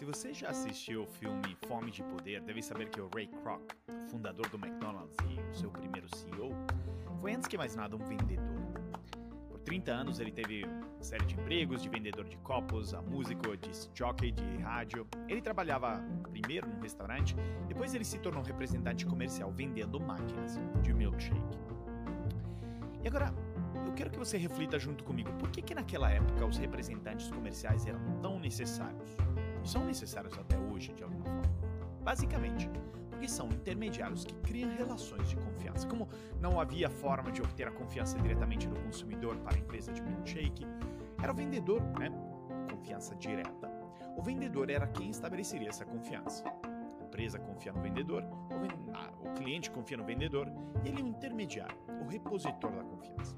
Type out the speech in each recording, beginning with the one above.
Se você já assistiu o filme Fome de Poder, deve saber que o Ray Kroc, fundador do McDonald's e o seu primeiro CEO, foi antes que mais nada um vendedor. Por 30 anos ele teve uma série de empregos de vendedor de copos, a músico, de jockey de rádio. Ele trabalhava primeiro num restaurante, depois ele se tornou representante comercial vendendo máquinas de milkshake. E agora, eu quero que você reflita junto comigo, por que que naquela época os representantes comerciais eram tão necessários? São necessários até hoje, de alguma forma. Basicamente, porque são intermediários que criam relações de confiança. Como não havia forma de obter a confiança diretamente do consumidor para a empresa de milkshake, era o vendedor, né? Confiança direta. O vendedor era quem estabeleceria essa confiança. A empresa confia no vendedor, o, ven... ah, o cliente confia no vendedor e ele é o intermediário, o repositor da confiança.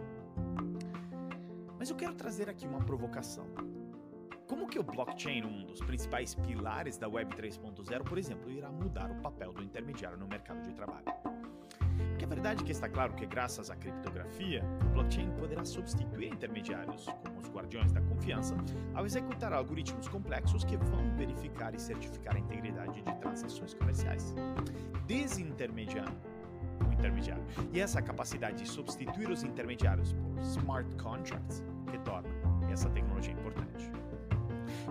Mas eu quero trazer aqui uma provocação. Como que o blockchain, um dos principais pilares da Web 3.0, por exemplo, irá mudar o papel do intermediário no mercado de trabalho? Porque a verdade é que está claro que, graças à criptografia, o blockchain poderá substituir intermediários, como os guardiões da confiança, ao executar algoritmos complexos que vão verificar e certificar a integridade de transações comerciais, desintermediando o intermediário. E essa capacidade de substituir os intermediários por smart contracts que torna essa tecnologia importante.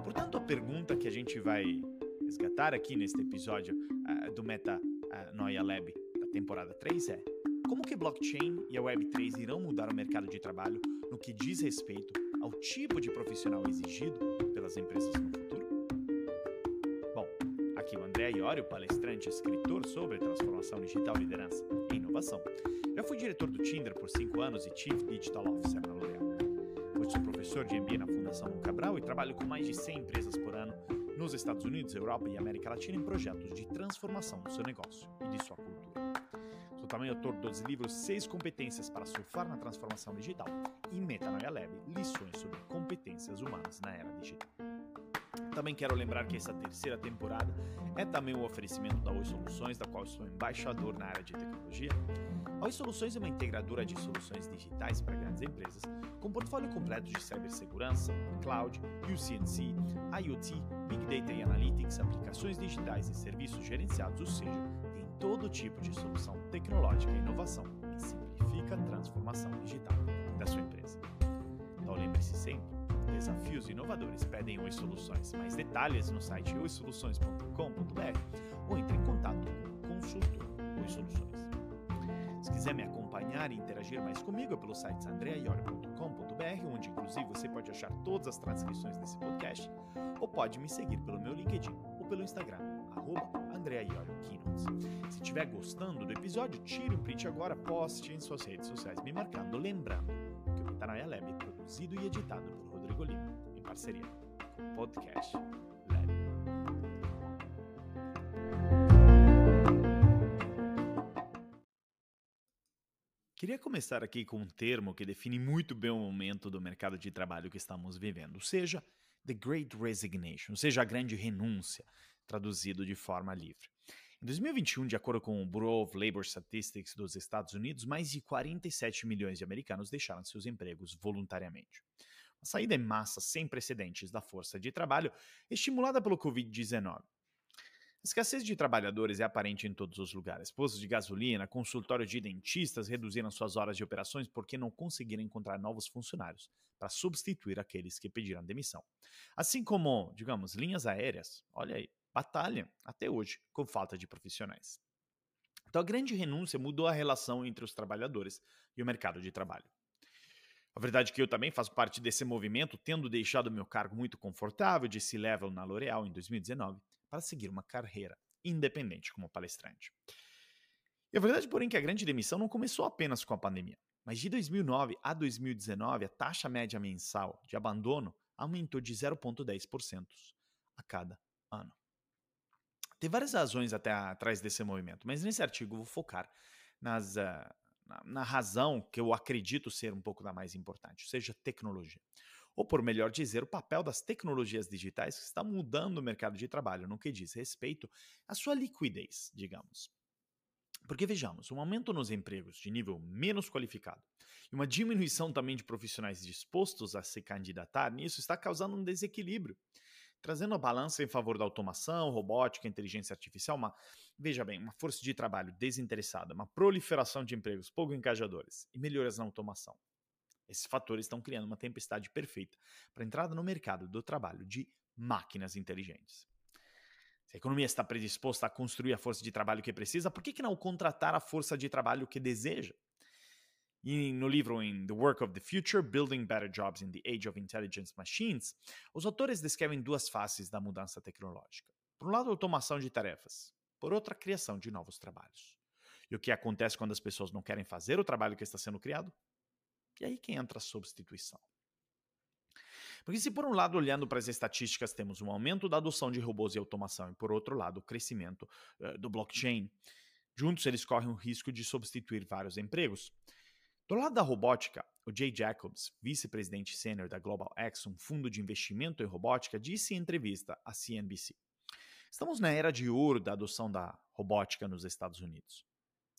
Portanto, a pergunta que a gente vai resgatar aqui neste episódio uh, do Meta uh, Noia Lab da temporada 3 é: como que blockchain e a Web3 irão mudar o mercado de trabalho no que diz respeito ao tipo de profissional exigido pelas empresas no futuro? Bom, aqui o André Iorio, palestrante e escritor sobre transformação digital, liderança e inovação. Já fui diretor do Tinder por 5 anos e Chief Digital Officer na L'Oréal. Professor de MBA na Fundação Cabral e trabalho com mais de 100 empresas por ano nos Estados Unidos, Europa e América Latina em projetos de transformação do seu negócio e de sua cultura. Sou também autor dos livros Seis Competências para Surfar na Transformação Digital e Metanoia Lab, lições sobre competências humanas na era digital. Também quero lembrar que essa terceira temporada é também um oferecimento da Oi Soluções, da qual sou embaixador na área de tecnologia. A Oi Soluções é uma integradora de soluções digitais para grandes empresas, com portfólio completo de cibersegurança, cloud, UCNC, IoT, Big Data e Analytics, aplicações digitais e serviços gerenciados, ou seja, tem todo tipo de solução tecnológica e inovação que simplifica a transformação digital da sua empresa. Então lembre-se sempre, desafios inovadores pedem Oi Soluções. Mais detalhes no site oisoluções.com.br ou entre em contato com o consultor Oi Soluções. Se quiser me acompanhar e interagir mais comigo é pelo site andreaiori.com.br, onde inclusive você pode achar todas as transcrições desse podcast, ou pode me seguir pelo meu LinkedIn ou pelo Instagram, arroba Se estiver gostando do episódio, tire um print agora, poste em suas redes sociais, me marcando, lembrando que o Metanoia Lab é produzido e editado por Rodrigo Lima, em parceria com o podcast Lab. Queria começar aqui com um termo que define muito bem o momento do mercado de trabalho que estamos vivendo, seja, The Great Resignation, ou seja, a grande renúncia, traduzido de forma livre. Em 2021, de acordo com o Bureau of Labor Statistics dos Estados Unidos, mais de 47 milhões de americanos deixaram seus empregos voluntariamente. Uma saída em massa sem precedentes da força de trabalho, estimulada pelo Covid-19. A escassez de trabalhadores é aparente em todos os lugares. Postos de gasolina, consultórios de dentistas reduziram suas horas de operações porque não conseguiram encontrar novos funcionários para substituir aqueles que pediram demissão. Assim como, digamos, linhas aéreas, olha aí, batalham até hoje com falta de profissionais. Então a grande renúncia mudou a relação entre os trabalhadores e o mercado de trabalho. A verdade é que eu também faço parte desse movimento, tendo deixado meu cargo muito confortável de C-Level na L'Oréal em 2019 para seguir uma carreira independente como palestrante. E a verdade, porém, é que a grande demissão não começou apenas com a pandemia, mas de 2009 a 2019 a taxa média mensal de abandono aumentou de 0,10% a cada ano. Tem várias razões até atrás desse movimento, mas nesse artigo vou focar nas, uh, na, na razão que eu acredito ser um pouco da mais importante, ou seja, tecnologia ou por melhor dizer, o papel das tecnologias digitais que está mudando o mercado de trabalho no que diz respeito à sua liquidez, digamos. Porque vejamos, um aumento nos empregos de nível menos qualificado e uma diminuição também de profissionais dispostos a se candidatar nisso está causando um desequilíbrio. Trazendo a balança em favor da automação, robótica, inteligência artificial, uma, veja bem, uma força de trabalho desinteressada, uma proliferação de empregos pouco engajadores e melhoras na automação. Esses fatores estão criando uma tempestade perfeita para a entrada no mercado do trabalho de máquinas inteligentes. Se a economia está predisposta a construir a força de trabalho que precisa, por que, que não contratar a força de trabalho que deseja? E no livro The Work of the Future, Building Better Jobs in the Age of Intelligence Machines, os autores descrevem duas faces da mudança tecnológica. Por um lado, a automação de tarefas, por outra, a criação de novos trabalhos. E o que acontece quando as pessoas não querem fazer o trabalho que está sendo criado? E aí que entra a substituição. Porque se por um lado, olhando para as estatísticas, temos um aumento da adoção de robôs e automação, e por outro lado, o crescimento uh, do blockchain, juntos eles correm o risco de substituir vários empregos. Do lado da robótica, o Jay Jacobs, vice-presidente sênior da Global X, um fundo de investimento em robótica, disse em entrevista à CNBC: Estamos na era de ouro da adoção da robótica nos Estados Unidos.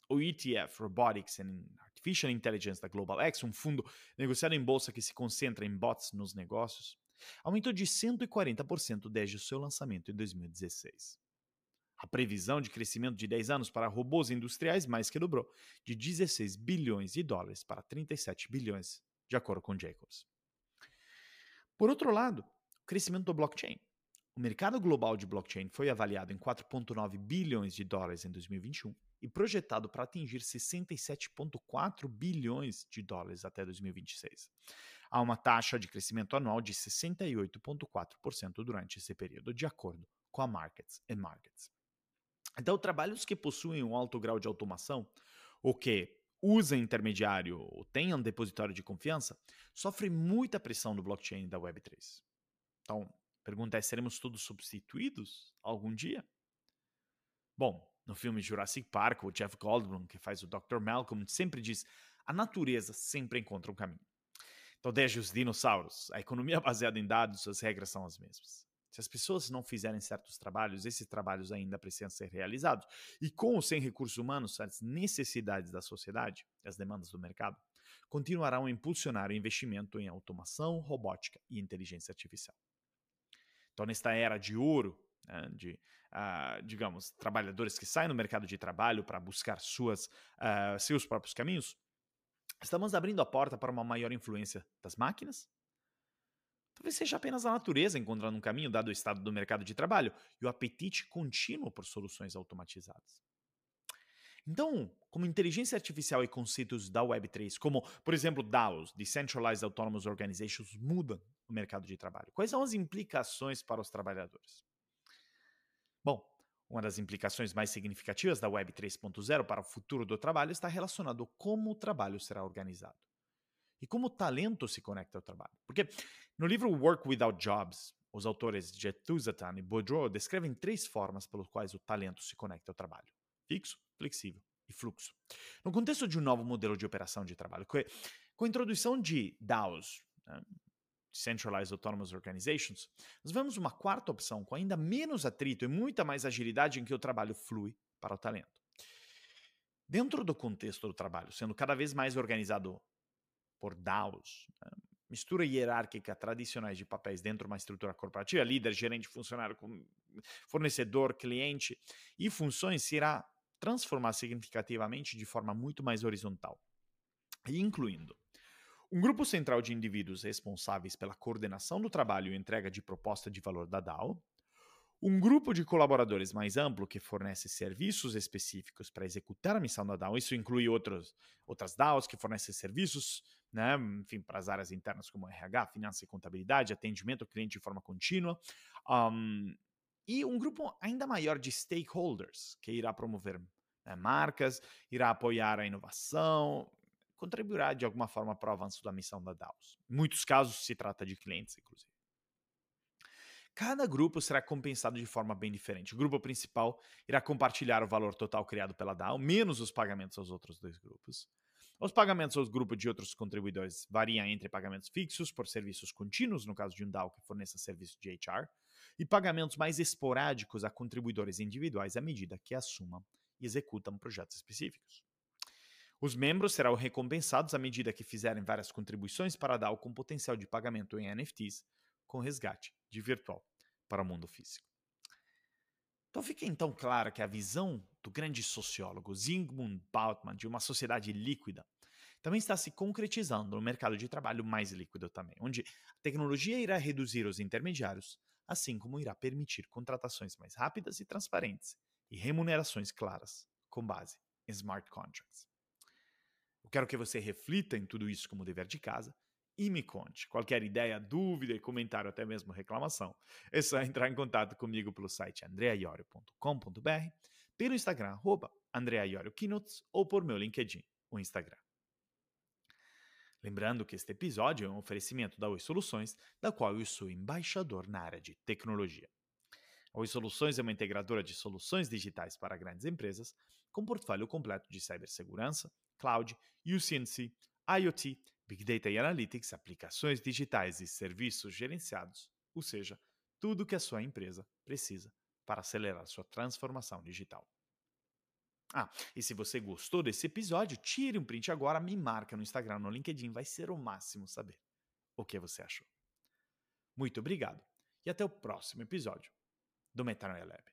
O ETF Robotics and Artificial Intelligence da Global X, um fundo negociado em bolsa que se concentra em bots nos negócios, aumentou de 140% desde o seu lançamento em 2016. A previsão de crescimento de 10 anos para robôs industriais mais que dobrou, de 16 bilhões de dólares para 37 bilhões, de acordo com Jacobs. Por outro lado, o crescimento do blockchain. O mercado global de blockchain foi avaliado em 4,9 bilhões de dólares em 2021 e projetado para atingir 67,4 bilhões de dólares até 2026. Há uma taxa de crescimento anual de 68,4% durante esse período, de acordo com a Markets and Markets. Então, trabalhos que possuem um alto grau de automação, ou que usam intermediário ou tenham depositório de confiança, sofrem muita pressão do blockchain da Web3. Então, a pergunta é: seremos todos substituídos algum dia? Bom, no filme Jurassic Park, o Jeff Goldblum, que faz o Dr. Malcolm, sempre diz: a natureza sempre encontra um caminho. Então, desde os dinossauros, a economia baseada em dados, as regras são as mesmas. Se as pessoas não fizerem certos trabalhos, esses trabalhos ainda precisam ser realizados. E com ou sem recursos humanos, as necessidades da sociedade, as demandas do mercado, continuarão a impulsionar o investimento em automação, robótica e inteligência artificial. Então, nesta era de ouro, né, de, uh, digamos, trabalhadores que saem no mercado de trabalho para buscar suas, uh, seus próprios caminhos, estamos abrindo a porta para uma maior influência das máquinas, Talvez seja apenas a natureza encontrando um caminho, dado o estado do mercado de trabalho e o apetite contínuo por soluções automatizadas. Então, como inteligência artificial e conceitos da Web3, como, por exemplo, DAOs, Decentralized Autonomous Organizations, mudam o mercado de trabalho? Quais são as implicações para os trabalhadores? Bom, uma das implicações mais significativas da Web 3.0 para o futuro do trabalho está relacionado a como o trabalho será organizado e como o talento se conecta ao trabalho. Porque no livro Work Without Jobs, os autores Jetuzatan e Boudreau descrevem três formas pelas quais o talento se conecta ao trabalho: fixo, flexível e fluxo. No contexto de um novo modelo de operação de trabalho, com a introdução de DAOs, né, Centralized Autonomous Organizations, nós vemos uma quarta opção com ainda menos atrito e muita mais agilidade em que o trabalho flui para o talento. Dentro do contexto do trabalho, sendo cada vez mais organizado por DAOs, né? mistura hierárquica tradicionais de papéis dentro de uma estrutura corporativa, líder, gerente, funcionário, fornecedor, cliente e funções, se irá transformar significativamente de forma muito mais horizontal, incluindo um grupo central de indivíduos responsáveis pela coordenação do trabalho e entrega de proposta de valor da DAO, um grupo de colaboradores mais amplo que fornece serviços específicos para executar a missão da DAO. Isso inclui outros, outras DAOs que fornecem serviços, né, enfim, para as áreas internas como RH, finança e contabilidade, atendimento ao cliente de forma contínua. Um, e um grupo ainda maior de stakeholders, que irá promover né, marcas, irá apoiar a inovação, contribuirá de alguma forma para o avanço da missão da DAOs. Em muitos casos se trata de clientes, inclusive. Cada grupo será compensado de forma bem diferente. O grupo principal irá compartilhar o valor total criado pela DAO, menos os pagamentos aos outros dois grupos. Os pagamentos aos grupos de outros contribuidores variam entre pagamentos fixos por serviços contínuos, no caso de um DAO que forneça serviço de HR, e pagamentos mais esporádicos a contribuidores individuais à medida que assumam e executam projetos específicos. Os membros serão recompensados à medida que fizerem várias contribuições para a DAO com potencial de pagamento em NFTs com resgate de virtual para o mundo físico. Então fica então claro que a visão do grande sociólogo Zygmunt Bauman de uma sociedade líquida também está se concretizando no mercado de trabalho mais líquido também, onde a tecnologia irá reduzir os intermediários, assim como irá permitir contratações mais rápidas e transparentes e remunerações claras com base em smart contracts. Eu quero que você reflita em tudo isso como dever de casa e me conte. Qualquer ideia, dúvida comentário, até mesmo reclamação, é só entrar em contato comigo pelo site andreaiorio.com.br, pelo Instagram, arroba ou por meu LinkedIn, o Instagram. Lembrando que este episódio é um oferecimento da Oi Soluções, da qual eu sou embaixador na área de tecnologia. A Oi Soluções é uma integradora de soluções digitais para grandes empresas, com portfólio completo de cibersegurança, cloud, UCNC, IoT, Big Data e Analytics, aplicações digitais e serviços gerenciados, ou seja, tudo que a sua empresa precisa para acelerar sua transformação digital. Ah, e se você gostou desse episódio, tire um print agora, me marca no Instagram, no LinkedIn, vai ser o máximo saber o que você achou. Muito obrigado e até o próximo episódio do Metanoia Lab.